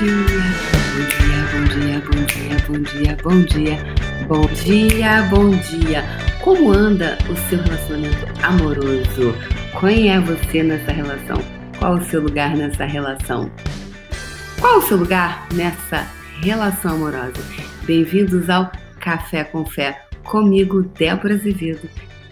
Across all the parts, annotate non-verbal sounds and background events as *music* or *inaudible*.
dia, bom dia, bom dia, bom dia, bom dia, bom dia. Como anda o seu relacionamento amoroso? Quem é você nessa relação? Qual o seu lugar nessa relação? Qual o seu lugar nessa relação amorosa? Bem-vindos ao Café com Fé, comigo, Débora Azevedo,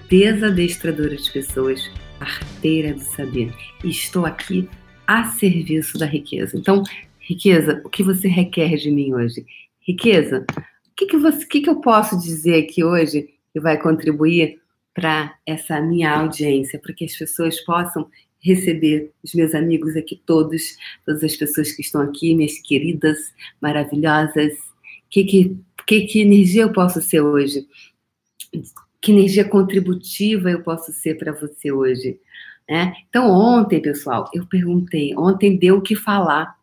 desadestradora de pessoas, arteira do saber. Estou aqui a serviço da riqueza. Então, riqueza, o que você requer de mim hoje? Riqueza, o que, que, você, que, que eu posso dizer aqui hoje que vai contribuir para essa minha audiência, para que as pessoas possam receber os meus amigos aqui todos, todas as pessoas que estão aqui, minhas queridas, maravilhosas. Que, que, que, que energia eu posso ser hoje? Que energia contributiva eu posso ser para você hoje? Né? Então, ontem, pessoal, eu perguntei, ontem deu o que falar,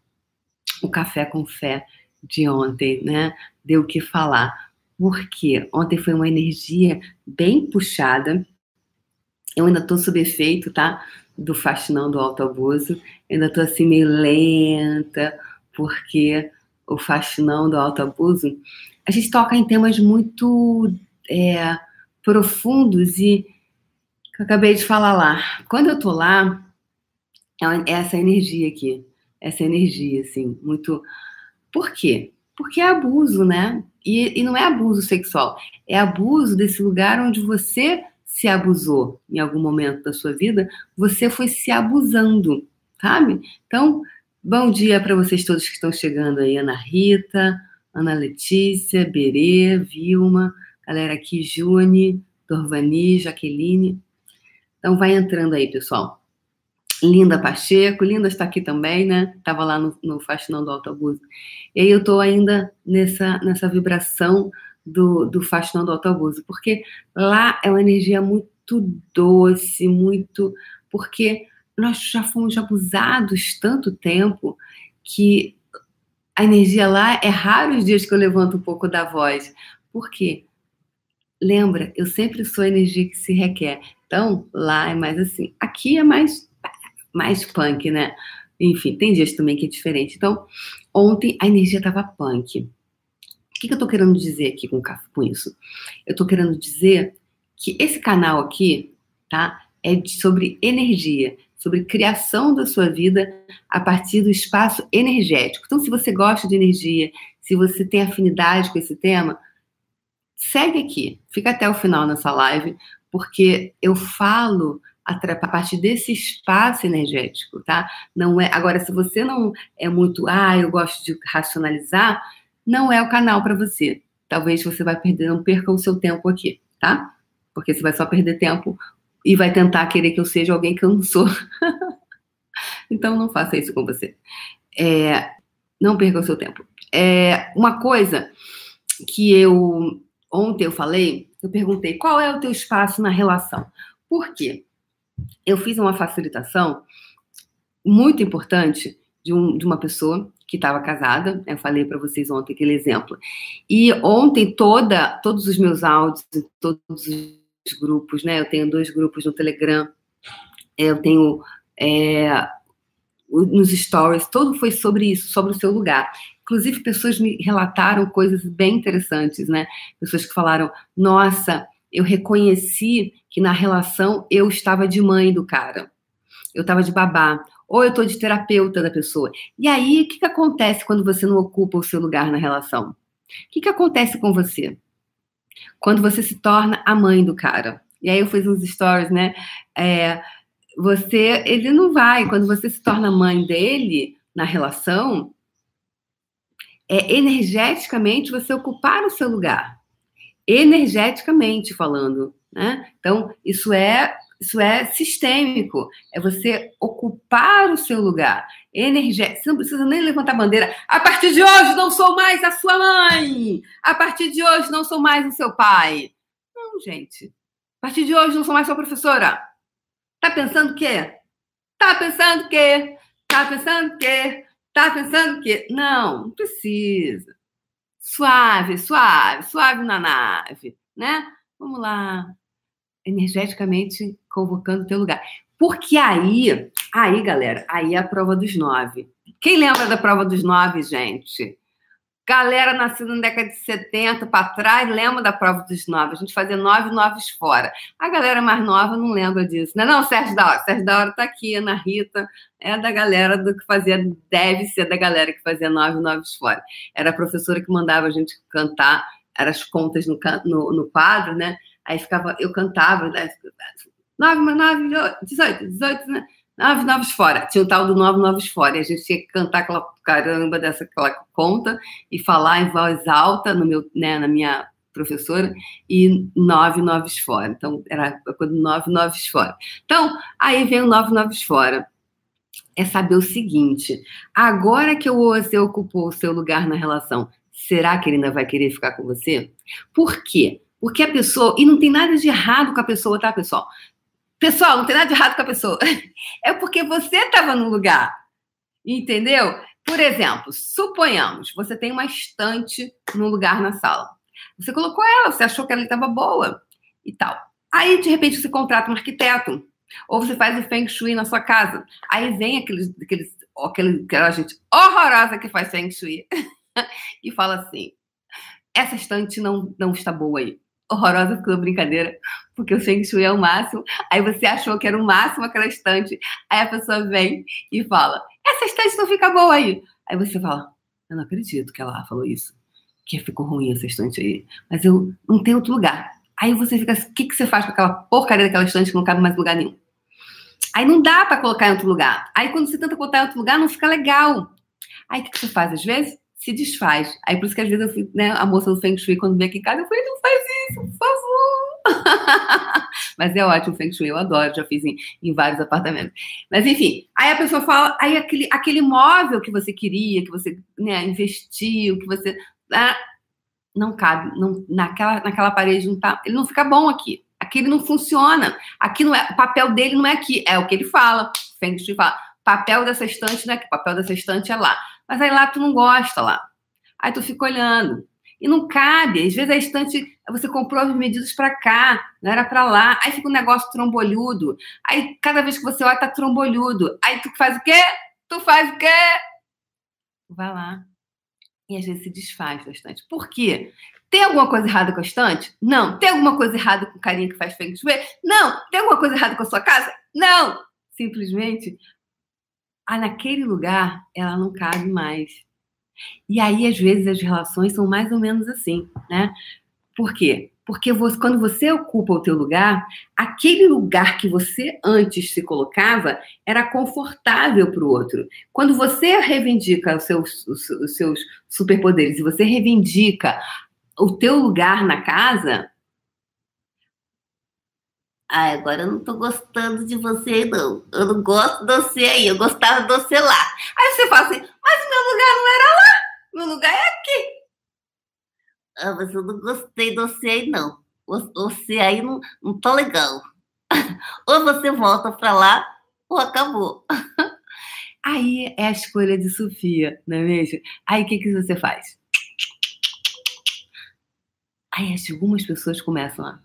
o Café com Fé de ontem, né? Deu o que falar. Por quê? Ontem foi uma energia bem puxada. Eu ainda tô sob efeito, tá? Do fascinão do autoabuso. Eu ainda tô assim meio lenta, porque o fascinão do autoabuso, a gente toca em temas muito é, profundos e que eu acabei de falar lá. Quando eu tô lá, é essa energia aqui, essa energia, assim, muito. Por quê? Porque é abuso, né? E, e não é abuso sexual, é abuso desse lugar onde você se abusou em algum momento da sua vida, você foi se abusando, sabe? Então, bom dia para vocês todos que estão chegando aí, Ana Rita, Ana Letícia, Berê, Vilma, galera aqui, June, Dorvani, Jaqueline. Então vai entrando aí, pessoal. Linda Pacheco, Linda está aqui também, né? Estava lá no, no Faxinão do Autoabuso. E aí eu estou ainda nessa, nessa vibração do, do Faxinão do Autoabuso, porque lá é uma energia muito doce, muito. Porque nós já fomos abusados tanto tempo que a energia lá é raro os dias que eu levanto um pouco da voz. Por quê? Lembra, eu sempre sou a energia que se requer. Então, lá é mais assim. Aqui é mais, mais punk, né? Enfim, tem dias também que é diferente. Então, ontem a energia estava punk. O que, que eu estou querendo dizer aqui com, com isso? Eu estou querendo dizer que esse canal aqui, tá? É sobre energia, sobre criação da sua vida a partir do espaço energético. Então, se você gosta de energia, se você tem afinidade com esse tema, segue aqui, fica até o final nessa live, porque eu falo a partir desse espaço energético, tá? Não é. Agora, se você não é muito, ah, eu gosto de racionalizar, não é o canal para você. Talvez você vai perder, não perca o seu tempo aqui, tá? Porque você vai só perder tempo e vai tentar querer que eu seja alguém que eu não sou. *laughs* então, não faça isso com você. É, não perca o seu tempo. É, uma coisa que eu ontem eu falei eu perguntei qual é o teu espaço na relação. Por quê? Eu fiz uma facilitação muito importante de, um, de uma pessoa que estava casada. Eu falei para vocês ontem aquele exemplo. E ontem toda, todos os meus áudios, todos os grupos, né? Eu tenho dois grupos no Telegram. Eu tenho é, nos stories, tudo foi sobre isso, sobre o seu lugar. Inclusive, pessoas me relataram coisas bem interessantes, né? Pessoas que falaram: nossa, eu reconheci que na relação eu estava de mãe do cara, eu estava de babá, ou eu estou de terapeuta da pessoa. E aí, o que, que acontece quando você não ocupa o seu lugar na relação? O que, que acontece com você? Quando você se torna a mãe do cara. E aí eu fiz uns stories, né? É, você, ele não vai. Quando você se torna mãe dele na relação, é energeticamente você ocupar o seu lugar. Energeticamente falando, né? Então, isso é isso é sistêmico, é você ocupar o seu lugar. Energético. Você não precisa nem levantar a bandeira. A partir de hoje não sou mais a sua mãe. A partir de hoje não sou mais o seu pai. Não, gente. A partir de hoje não sou mais sua professora. Tá pensando o quê? Tá pensando o quê? Tá pensando o quê? Tá pensando que. Não, não precisa. Suave, suave, suave na nave, né? Vamos lá. Energeticamente convocando o teu lugar. Porque aí, aí, galera, aí é a prova dos nove. Quem lembra da prova dos nove, gente? Galera nascida na década de 70 para trás, lembra da prova dos nove. A gente fazia nove noves fora. A galera mais nova não lembra disso. Não é não, Sérgio da Hora? Sérgio da Hora está aqui, Ana Rita. É da galera do que fazia, deve ser da galera que fazia nove noves fora. Era a professora que mandava a gente cantar, eram as contas no, no, no quadro, né? Aí ficava, eu cantava, né? nove nove, dezoito, dezoito, né? Nove novos fora. Tinha o tal do nove novos fora. E a gente tinha que cantar aquela caramba dessa aquela conta e falar em voz alta no meu, né, na minha professora e nove noves fora. Então, era quando nove noves fora. Então, aí vem o nove noves fora. É saber o seguinte: agora que você ocupou o seu lugar na relação, será que ele ainda vai querer ficar com você? Por quê? Porque a pessoa, e não tem nada de errado com a pessoa, tá, pessoal? Pessoal, não tem nada de errado com a pessoa. *laughs* É porque você estava no lugar. Entendeu? Por exemplo, suponhamos, você tem uma estante num lugar na sala. Você colocou ela, você achou que ela estava boa e tal. Aí, de repente, você contrata um arquiteto. Ou você faz o Feng Shui na sua casa. Aí vem aqueles, aqueles, aquele, aquela gente horrorosa que faz Feng Shui *laughs* e fala assim: essa estante não, não está boa aí horrorosa ficou brincadeira, porque o Feng Shui é o máximo. Aí você achou que era o máximo aquela estante. Aí a pessoa vem e fala: Essa estante não fica boa aí. Aí você fala: Eu não acredito que ela falou isso. Que ficou ruim essa estante aí. Mas eu não tenho outro lugar. Aí você fica: O que, que você faz com aquela porcaria daquela estante que não cabe mais em lugar nenhum? Aí não dá para colocar em outro lugar. Aí quando você tenta botar em outro lugar, não fica legal. Aí o que, que você faz às vezes? Se desfaz. Aí por isso que às vezes eu fui, né, a moça do Feng Shui, quando vem aqui em casa, eu falei, não faz isso, por favor. *laughs* Mas é ótimo Feng Shui, eu adoro, já fiz em, em vários apartamentos. Mas enfim, aí a pessoa fala, aí aquele, aquele móvel que você queria, que você né, investiu, que você. Ah, não cabe, não, naquela, naquela parede não tá, ele não fica bom aqui. Aqui ele não funciona. Aqui não é, o papel dele não é aqui, é o que ele fala. Feng Shui fala, papel dessa estante não é aqui, papel dessa estante é lá. Mas aí lá tu não gosta lá. Aí tu fica olhando. E não cabe. Às vezes a estante, você comprou as medidas para cá, não era para lá. Aí fica um negócio trombolhudo. Aí cada vez que você olha, tá trombolhudo. Aí tu faz o quê? Tu faz o quê? Vai lá. E às vezes se desfaz da estante. Por quê? Tem alguma coisa errada com a estante? Não. Tem alguma coisa errada com o carinha que faz feng shui? Não. Tem alguma coisa errada com a sua casa? Não. Simplesmente ah, naquele lugar ela não cabe mais. E aí, às vezes, as relações são mais ou menos assim, né? Por quê? Porque você, quando você ocupa o teu lugar, aquele lugar que você antes se colocava era confortável para o outro. Quando você reivindica os seus, os, seus superpoderes e você reivindica o teu lugar na casa, ah, agora eu não tô gostando de você, não. Eu não gosto de você aí, eu gostava de você lá. Aí você fala assim, mas meu lugar não era lá, meu lugar é aqui. Ah, mas eu não gostei de você aí, não. Você aí não, não tá legal. *laughs* Ou você volta pra lá, ou acabou. *laughs* Aí é a escolha de Sofia, não é mesmo? Aí o que, que você faz? Aí algumas pessoas começam a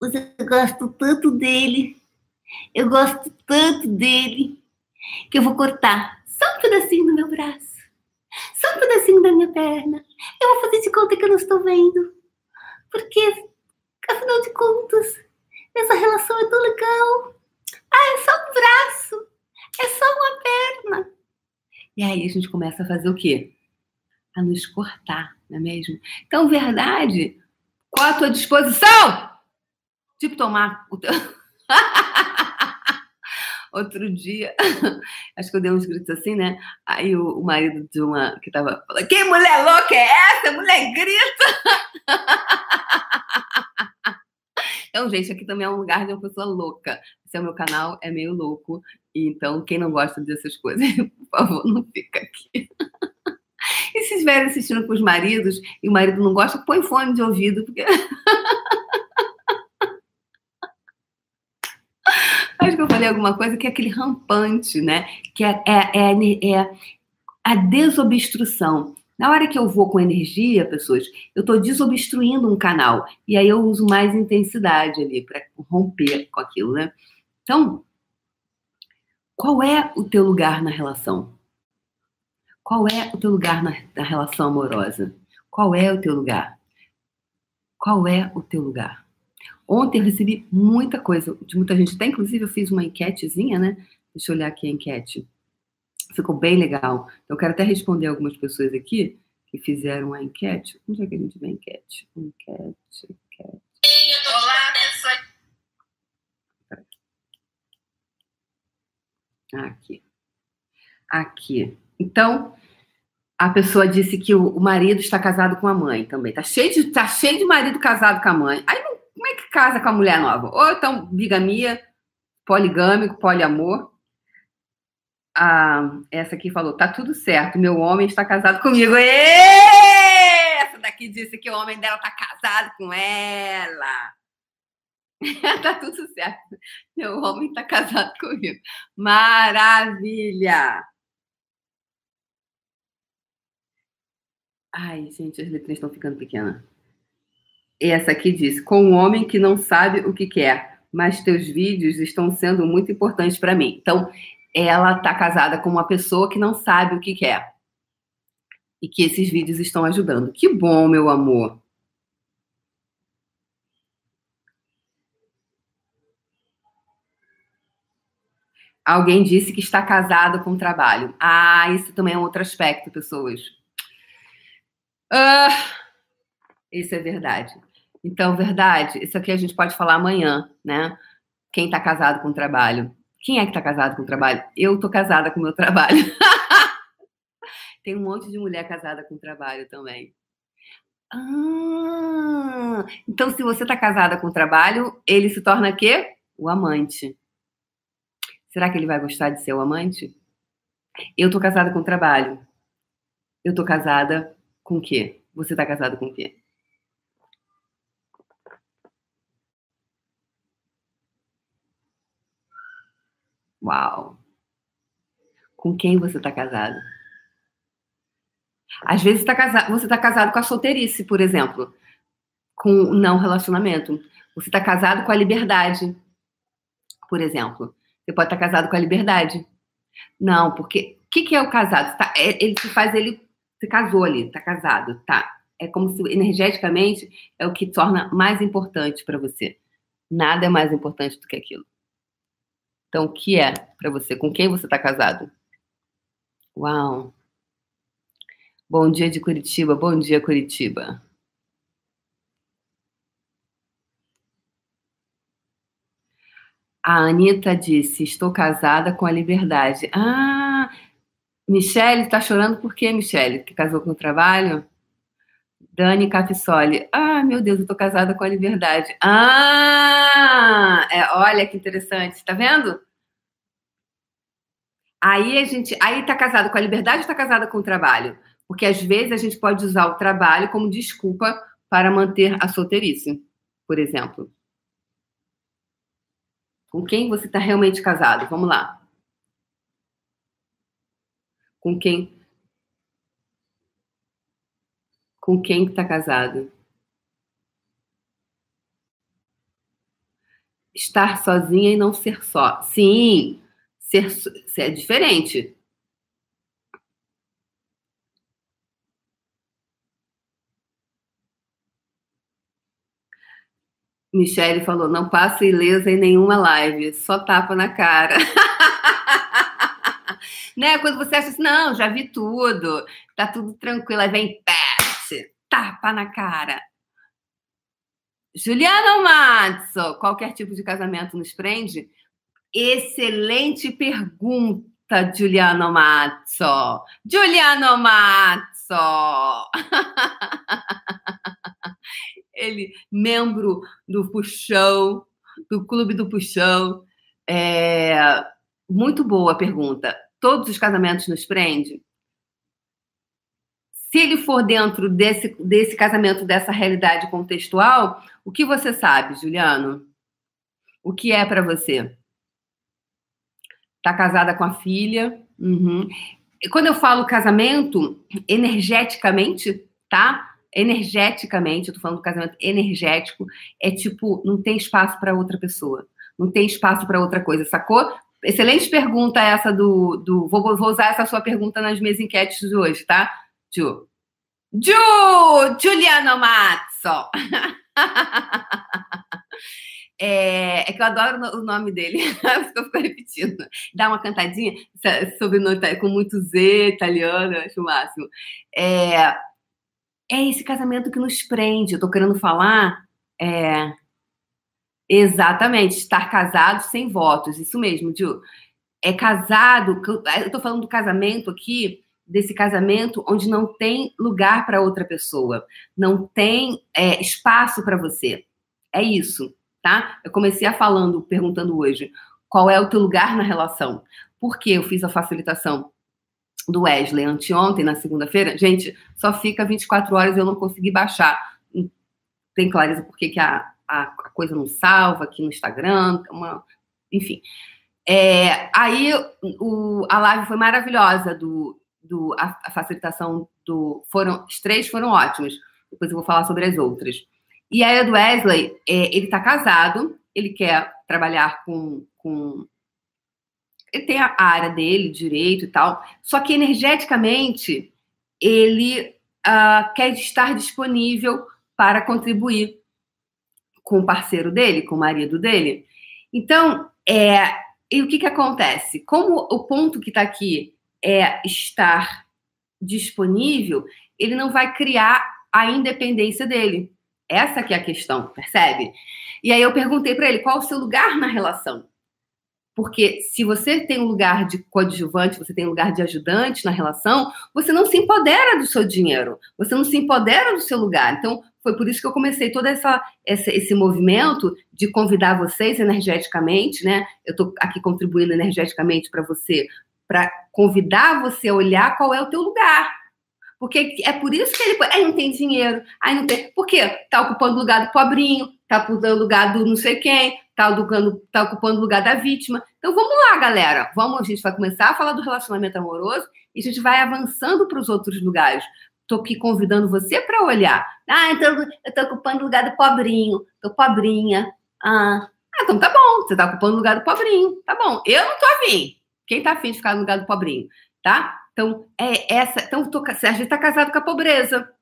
mas eu gosto tanto dele. Eu gosto tanto dele que eu vou cortar só um pedacinho do meu braço, só um pedacinho da minha perna. Eu vou fazer de conta que eu não estou vendo. Porque, afinal de contas, essa relação é tão legal. Ah, é só um braço, é só uma perna. E aí a gente começa a fazer o quê? A nos cortar, não é mesmo? Então, verdade, qual a tua disposição? Tipo tomar. *laughs* Outro dia, acho que eu dei uns gritos assim, né? Aí o, o marido de uma que tava falando: Que mulher louca é essa? Mulher grita! *laughs* Então, gente, aqui também é um lugar de uma pessoa louca. Esse é o meu canal, é meio louco. Então, quem não gosta dessas coisas, *laughs* por favor, não fica aqui. E se estiverem assistindo com os maridos e o marido não gosta, põe fone de ouvido, porque. Acho que eu falei alguma coisa que é aquele rampante, né? Que é, é, é, é a desobstrução. Na hora que eu vou com energia, pessoas, eu estou desobstruindo um canal. E aí eu uso mais intensidade ali para romper com aquilo, né? Então, Qual é o teu lugar na relação? Qual é o teu lugar na, na relação amorosa? Qual é o teu lugar? Qual é o teu lugar? Ontem eu recebi muita coisa de muita gente. Até inclusive eu fiz uma enquetezinha, né? Deixa eu olhar aqui a enquete. Ficou bem legal. Então, eu quero até responder algumas pessoas aqui que fizeram a enquete. Onde é que a gente vê a enquete? Enquete, enquete. Olá, pessoal. Aqui. Aqui. Então, a pessoa disse que o, marido está casado com a mãe também. Tá cheio de, tá cheio de marido casado com a mãe. Aí, como é que casa com a mulher nova? Ou então, bigamia, poligâmico, poliamor a, essa aqui falou: tá tudo certo, meu homem está casado comigo. Essa daqui disse que o homem dela tá casado com ela. *laughs* tá tudo certo. Meu homem tá casado comigo. Maravilha! Ai, gente, as letrinhas estão ficando pequenas. Essa aqui diz: com um homem que não sabe o que quer, mas teus vídeos estão sendo muito importantes para mim. Então, ela está casada com uma pessoa que não sabe o que quer. E que esses vídeos estão ajudando. Que bom, meu amor. Alguém disse que está casado com trabalho. Ah, isso também é um outro aspecto, pessoas. Ah, isso é verdade. Então, verdade, isso aqui a gente pode falar amanhã, né? Quem está casado com trabalho. Quem é que está casado com o trabalho? Eu estou casada com o meu trabalho. *laughs* Tem um monte de mulher casada com o trabalho também. Ah, então, se você está casada com o trabalho, ele se torna quê? O amante. Será que ele vai gostar de ser o amante? Eu estou casada com o trabalho. Eu estou casada com o quê? Você está casado com o quê? Uau! Com quem você está casado? Às vezes tá casado, você está casado com a solteirice, por exemplo, com o não relacionamento. Você está casado com a liberdade, por exemplo. Você pode estar tá casado com a liberdade. Não, porque o que, que, é o casado? Tá, é, ele se faz, ele se casou ali, está casado, tá? É como se energeticamente é o que torna mais importante para você. Nada é mais importante do que aquilo. Então, o que é para você? Com quem você está casado? Uau! Bom dia de Curitiba, bom dia, Curitiba. A Anitta disse: Estou casada com a liberdade. Ah, Michele, está chorando por quê, Michele? Que casou com o trabalho? Dani Capissoli. Ah, meu Deus, eu tô casada com a liberdade. Ah, é, olha que interessante, tá vendo? Aí a gente, aí tá casado com a liberdade ou tá casada com o trabalho? Porque às vezes a gente pode usar o trabalho como desculpa para manter a solteirice, por exemplo. Com quem você está realmente casado? Vamos lá. Com quem Com quem está casado? Estar sozinha e não ser só. Sim, ser, ser é diferente. Michele falou: não passa ilesa em nenhuma live, só tapa na cara. *laughs* né? Quando você acha assim, não, já vi tudo, tá tudo tranquilo, aí vem pé tapa na cara. Juliana Matzo, qualquer tipo de casamento nos prende? Excelente pergunta, Juliano Matzo. Juliano Matzo. *laughs* Ele, membro do Puxão, do Clube do Puxão. É, muito boa pergunta. Todos os casamentos nos prende? Se ele for dentro desse, desse casamento, dessa realidade contextual, o que você sabe, Juliano? O que é para você? Tá casada com a filha? Uhum. E quando eu falo casamento, energeticamente, tá? Energeticamente, eu tô falando do casamento energético, é tipo, não tem espaço para outra pessoa, não tem espaço para outra coisa, sacou? Excelente pergunta essa do. do vou, vou usar essa sua pergunta nas minhas enquetes de hoje, tá, Ju? Ju! Juliano Mazzo! *laughs* É, é, que eu adoro o nome dele, *laughs* eu fico repetindo. Dá uma cantadinha, sobrenome com muito Z, italiano, eu acho o máximo. É, é esse casamento que nos prende. Eu tô querendo falar. É, exatamente, estar casado sem votos. Isso mesmo, Ju. É casado. Eu tô falando do casamento aqui, desse casamento onde não tem lugar para outra pessoa, não tem é, espaço para você. É isso tá? Eu comecei a falando, perguntando hoje, qual é o teu lugar na relação? Porque eu fiz a facilitação do Wesley anteontem, na segunda-feira. Gente, só fica 24 horas e eu não consegui baixar. Tem clareza por que a, a, a, coisa não salva aqui no Instagram, uma, enfim. É, aí o, a live foi maravilhosa do, do a, a facilitação do foram os três foram ótimos. Depois eu vou falar sobre as outras. E aí, do Wesley, é, ele está casado, ele quer trabalhar com, com. Ele tem a área dele, direito e tal, só que energeticamente ele uh, quer estar disponível para contribuir com o parceiro dele, com o marido dele. Então, é, e o que, que acontece? Como o ponto que está aqui é estar disponível, ele não vai criar a independência dele. Essa que é a questão, percebe? E aí eu perguntei para ele qual o seu lugar na relação. Porque se você tem um lugar de coadjuvante, você tem um lugar de ajudante na relação, você não se empodera do seu dinheiro, você não se empodera do seu lugar. Então, foi por isso que eu comecei todo essa, essa esse movimento de convidar vocês energeticamente, né? Eu estou aqui contribuindo energeticamente para você, para convidar você a olhar qual é o teu lugar. Porque é por isso que ele. Aí não tem dinheiro, aí não tem. Por quê? Tá ocupando o lugar do pobrinho, tá ocupando o lugar do não sei quem, tá ocupando, tá ocupando o lugar da vítima. Então vamos lá, galera. Vamos, a gente vai começar a falar do relacionamento amoroso e a gente vai avançando para os outros lugares. Tô aqui convidando você para olhar. Ah, então eu tô ocupando o lugar do pobrinho, tô pobrinha. Ah, ah, então tá bom, você tá ocupando o lugar do pobrinho. Tá bom. Eu não tô afim. Quem tá afim de ficar no lugar do pobrinho? Tá? Então, é essa. Então, tô, a gente está casado com a pobreza.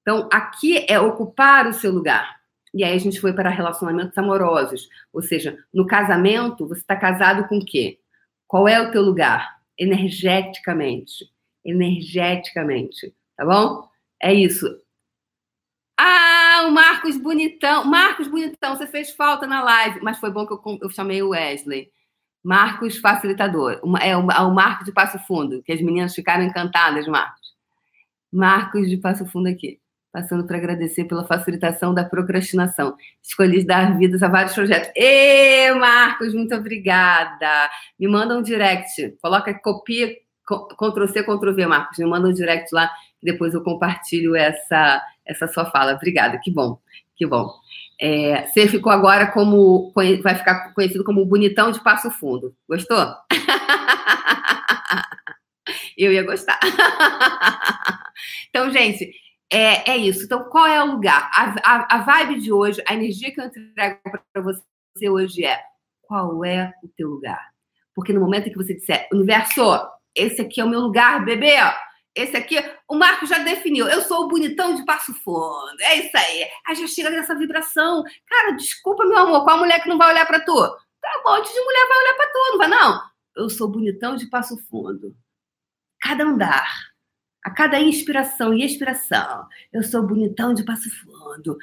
Então, aqui é ocupar o seu lugar. E aí a gente foi para relacionamentos amorosos. Ou seja, no casamento, você está casado com o quê? Qual é o teu lugar? Energeticamente. Energeticamente. Tá bom? É isso. Ah, o Marcos Bonitão. Marcos Bonitão, você fez falta na live, mas foi bom que eu, eu chamei o Wesley. Marcos Facilitador. É é o Marcos de Passo Fundo, que as meninas ficaram encantadas, Marcos. Marcos de Passo Fundo aqui. Passando para agradecer pela facilitação da procrastinação. Escolhi dar vidas a vários projetos. Ê, Marcos, muito obrigada. Me manda um direct. Coloca, copia, Ctrl C, Ctrl V, Marcos. Me manda um direct lá, depois eu compartilho essa, essa sua fala. Obrigada, que bom, que bom. É, você ficou agora como. Vai ficar conhecido como bonitão de Passo Fundo. Gostou? *laughs* Eu ia gostar. *laughs* Então, gente, é, é isso. Então, qual é o lugar? A, a, a vibe de hoje, a energia que eu entrego para você hoje é: qual é o teu lugar? Porque no momento em que você disser, universo, esse aqui é o meu lugar, bebê, esse aqui, o Marco já definiu. Eu sou o bonitão de passo fundo. É isso aí. Aí já chega nessa vibração. Cara, desculpa, meu amor, qual mulher que não vai olhar para tu? Tá um monte de mulher vai olhar para tu, não vai não? Eu sou bonitão de passo fundo. Cada andar, a cada inspiração e expiração, eu sou bonitão de passo fundo.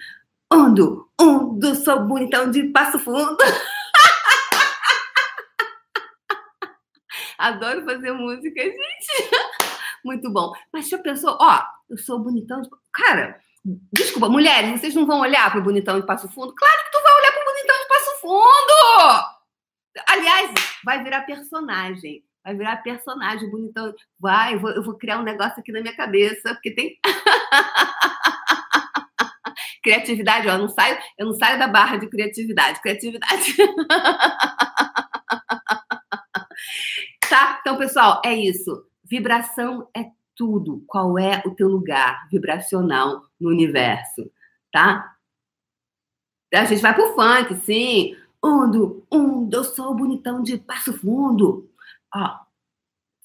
Ando, ando, sou bonitão de passo fundo. *laughs* Adoro fazer música, gente. *laughs* Muito bom. Mas já pensou, ó, eu sou bonitão de. Cara, desculpa, mulheres, vocês não vão olhar para o bonitão de Passo Fundo? Claro que tu vai olhar para o bonitão de Passo Fundo! Aliás, vai virar personagem. Vai virar personagem bonitão. Vai, eu vou, eu vou criar um negócio aqui na minha cabeça, porque tem. *laughs* criatividade, ó, eu não saio, eu não saio da barra de criatividade. Criatividade. *laughs* tá? Então, pessoal, é isso. Vibração é tudo. Qual é o teu lugar vibracional no universo, tá? A gente vai pro funk, sim. Undo, um, eu sou bonitão de Passo Fundo. Ó,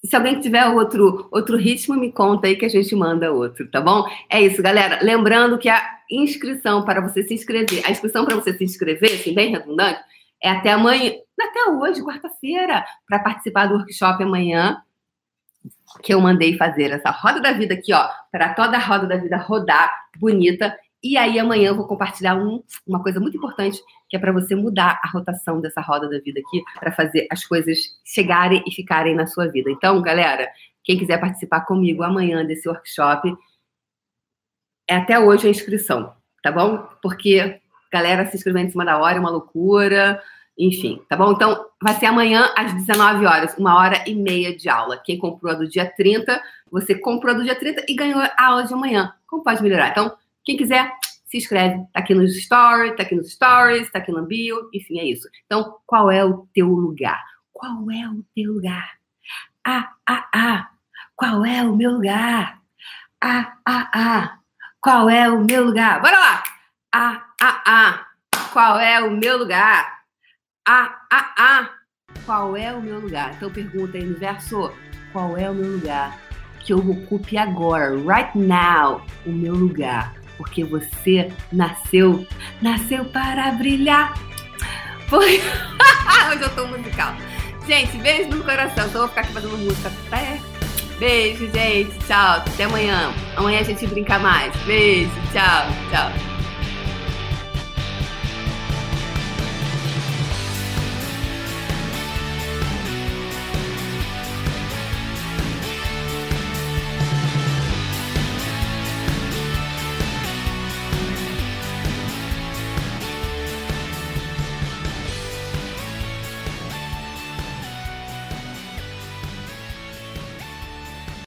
se alguém tiver outro, outro ritmo, me conta aí que a gente manda outro, tá bom? É isso, galera. Lembrando que a inscrição para você se inscrever, a inscrição para você se inscrever, assim, bem redundante, é até amanhã, até hoje, quarta-feira, para participar do workshop amanhã, que eu mandei fazer essa roda da vida aqui, ó, para toda a roda da vida rodar bonita e aí amanhã eu vou compartilhar um, uma coisa muito importante, que é para você mudar a rotação dessa roda da vida aqui, para fazer as coisas chegarem e ficarem na sua vida. Então, galera, quem quiser participar comigo amanhã desse workshop, é até hoje a inscrição, tá bom? Porque galera se inscrevendo em cima da hora é uma loucura, enfim, tá bom? Então, vai ser amanhã às 19 horas, uma hora e meia de aula. Quem comprou a do dia 30, você comprou a do dia 30 e ganhou a aula de amanhã. Como pode melhorar? Então, quem quiser, se inscreve. Tá aqui nos stories, tá aqui nos stories, tá aqui no bio, enfim, é isso. Então, qual é o teu lugar? Qual é o teu lugar? Ah, ah, ah. Qual é o meu lugar? Ah, ah, ah. Qual é o meu lugar? Bora lá! Ah, ah, ah. Qual é o meu lugar? Ah, ah, ah. Qual é o meu lugar? Então pergunta aí, universo, qual é o meu lugar? Que eu ocupe agora, right now, o meu lugar porque você nasceu, nasceu para brilhar. Foi. *laughs* Hoje eu tô musical. Gente, beijo no coração. Só vou ficar aqui fazendo música até. Beijo, gente. Tchau. Até amanhã. Amanhã a gente brinca mais. Beijo. Tchau. Tchau.